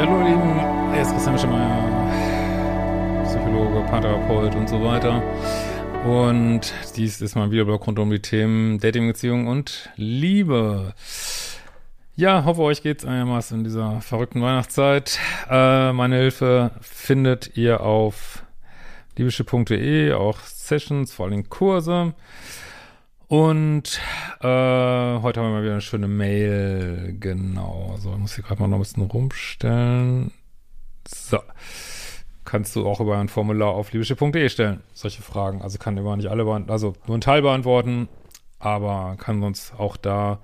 Hallo ihr Lieben, hier ist Christian Mischemeier, Psychologe, Paartherapeut und so weiter. Und dies ist mein Videoblog rund um die Themen Dating, Beziehung und Liebe. Ja, hoffe euch geht's einigermaßen in dieser verrückten Weihnachtszeit. Äh, meine Hilfe findet ihr auf liebische.de, auch Sessions, vor allem Kurse. Und äh, heute haben wir mal wieder eine schöne Mail. Genau. So, ich muss hier gerade mal noch ein bisschen rumstellen. So. Kannst du auch über ein Formular auf liebische.de stellen. Solche Fragen. Also kann immer nicht alle beantworten, also nur einen Teil beantworten, aber kann sonst auch da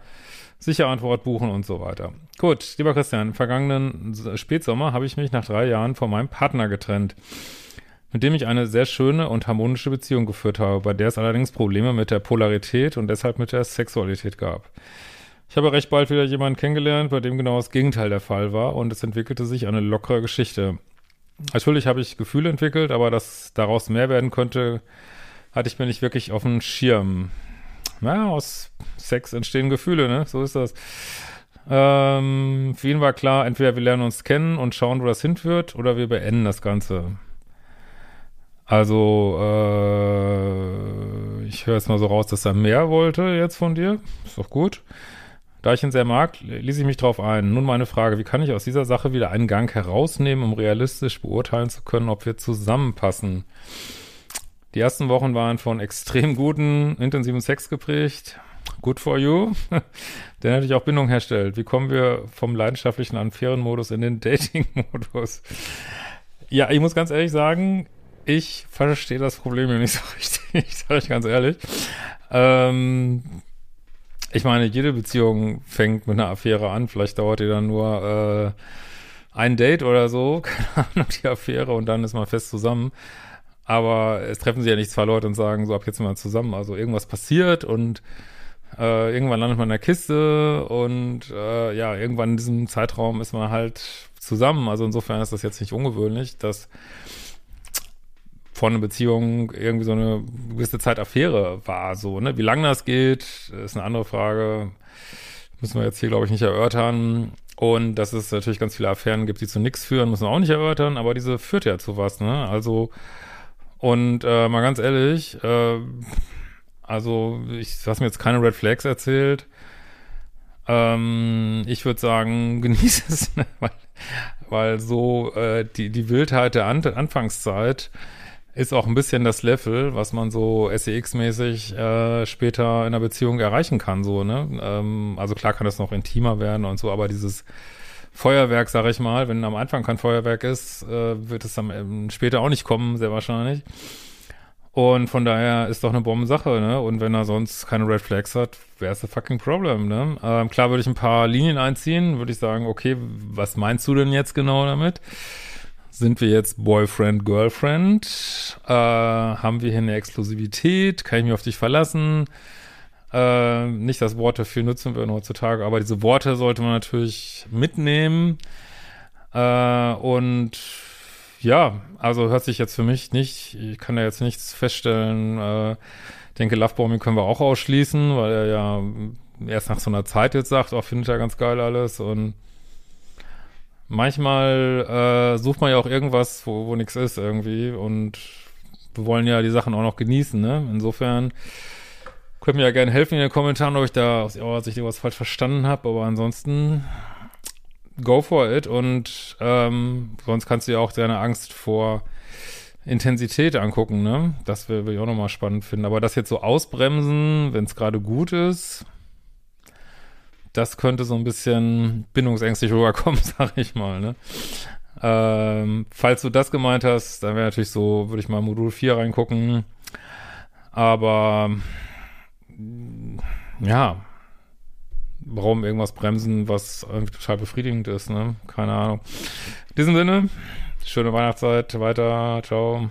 sicher Antwort buchen und so weiter. Gut, lieber Christian, im vergangenen Spätsommer habe ich mich nach drei Jahren von meinem Partner getrennt mit dem ich eine sehr schöne und harmonische Beziehung geführt habe, bei der es allerdings Probleme mit der Polarität und deshalb mit der Sexualität gab. Ich habe recht bald wieder jemanden kennengelernt, bei dem genau das Gegenteil der Fall war und es entwickelte sich eine lockere Geschichte. Natürlich habe ich Gefühle entwickelt, aber dass daraus mehr werden könnte, hatte ich mir nicht wirklich auf dem Schirm. Ja, aus Sex entstehen Gefühle, ne? So ist das. Ähm, für ihn war klar, entweder wir lernen uns kennen und schauen, wo das hinführt, oder wir beenden das Ganze. Also, äh, ich höre jetzt mal so raus, dass er mehr wollte jetzt von dir. Ist doch gut. Da ich ihn sehr mag, ließ ich mich drauf ein. Nun meine Frage, wie kann ich aus dieser Sache wieder einen Gang herausnehmen, um realistisch beurteilen zu können, ob wir zusammenpassen? Die ersten Wochen waren von extrem guten, intensiven Sex geprägt. Good for you. Der natürlich auch Bindung herstellt. Wie kommen wir vom leidenschaftlichen an fairen Modus in den Dating-Modus? Ja, ich muss ganz ehrlich sagen, ich verstehe das Problem nicht so richtig, sage ich ganz ehrlich. Ähm, ich meine, jede Beziehung fängt mit einer Affäre an. Vielleicht dauert die dann nur äh, ein Date oder so, keine Ahnung, die Affäre, und dann ist man fest zusammen. Aber es treffen sich ja nicht zwei Leute und sagen, so ab jetzt wir zusammen. Also irgendwas passiert und äh, irgendwann landet man in der Kiste und äh, ja, irgendwann in diesem Zeitraum ist man halt zusammen. Also insofern ist das jetzt nicht ungewöhnlich, dass von einer Beziehung irgendwie so eine gewisse Zeit Affäre war, so, ne? Wie lange das geht, ist eine andere Frage. Müssen wir jetzt hier, glaube ich, nicht erörtern. Und dass es natürlich ganz viele Affären gibt, die zu nichts führen, müssen wir auch nicht erörtern, aber diese führt ja zu was, ne? Also, und äh, mal ganz ehrlich, äh, also ich hast mir jetzt keine Red Flags erzählt. Ähm, ich würde sagen, genieße es, ne? weil, weil so äh, die, die Wildheit der An Anfangszeit ist auch ein bisschen das Level, was man so SEX-mäßig äh, später in einer Beziehung erreichen kann, so, ne? Ähm, also klar kann das noch intimer werden und so, aber dieses Feuerwerk, sag ich mal, wenn am Anfang kein Feuerwerk ist, äh, wird es dann ähm, später auch nicht kommen, sehr wahrscheinlich. Und von daher ist doch eine Bombensache, ne? Und wenn er sonst keine Red Flags hat, wäre es a fucking problem, ne? Ähm, klar würde ich ein paar Linien einziehen, würde ich sagen, okay, was meinst du denn jetzt genau damit? Sind wir jetzt Boyfriend, Girlfriend? Äh, haben wir hier eine Exklusivität? Kann ich mich auf dich verlassen? Äh, nicht das Wort dafür nutzen wir heutzutage, aber diese Worte sollte man natürlich mitnehmen. Äh, und ja, also hört sich jetzt für mich nicht, ich kann da jetzt nichts feststellen. Äh, denke, Lovebombing können wir auch ausschließen, weil er ja erst nach so einer Zeit jetzt sagt, auch oh, findet er ganz geil alles und manchmal äh, sucht man ja auch irgendwas, wo, wo nichts ist irgendwie und wir wollen ja die Sachen auch noch genießen, ne? Insofern könnt mir ja gerne helfen in den Kommentaren, ob ich da aus eurer Sicht irgendwas falsch verstanden habe, aber ansonsten go for it und ähm, sonst kannst du ja auch deine Angst vor Intensität angucken, ne? Das will ich auch nochmal spannend finden. Aber das jetzt so ausbremsen, wenn es gerade gut ist, das könnte so ein bisschen bindungsängstlich rüberkommen, sag ich mal, ne? Ähm, falls du das gemeint hast, dann wäre natürlich so, würde ich mal Modul 4 reingucken. Aber ja, warum irgendwas bremsen, was total befriedigend ist, ne? Keine Ahnung. In diesem Sinne, schöne Weihnachtszeit, weiter, ciao.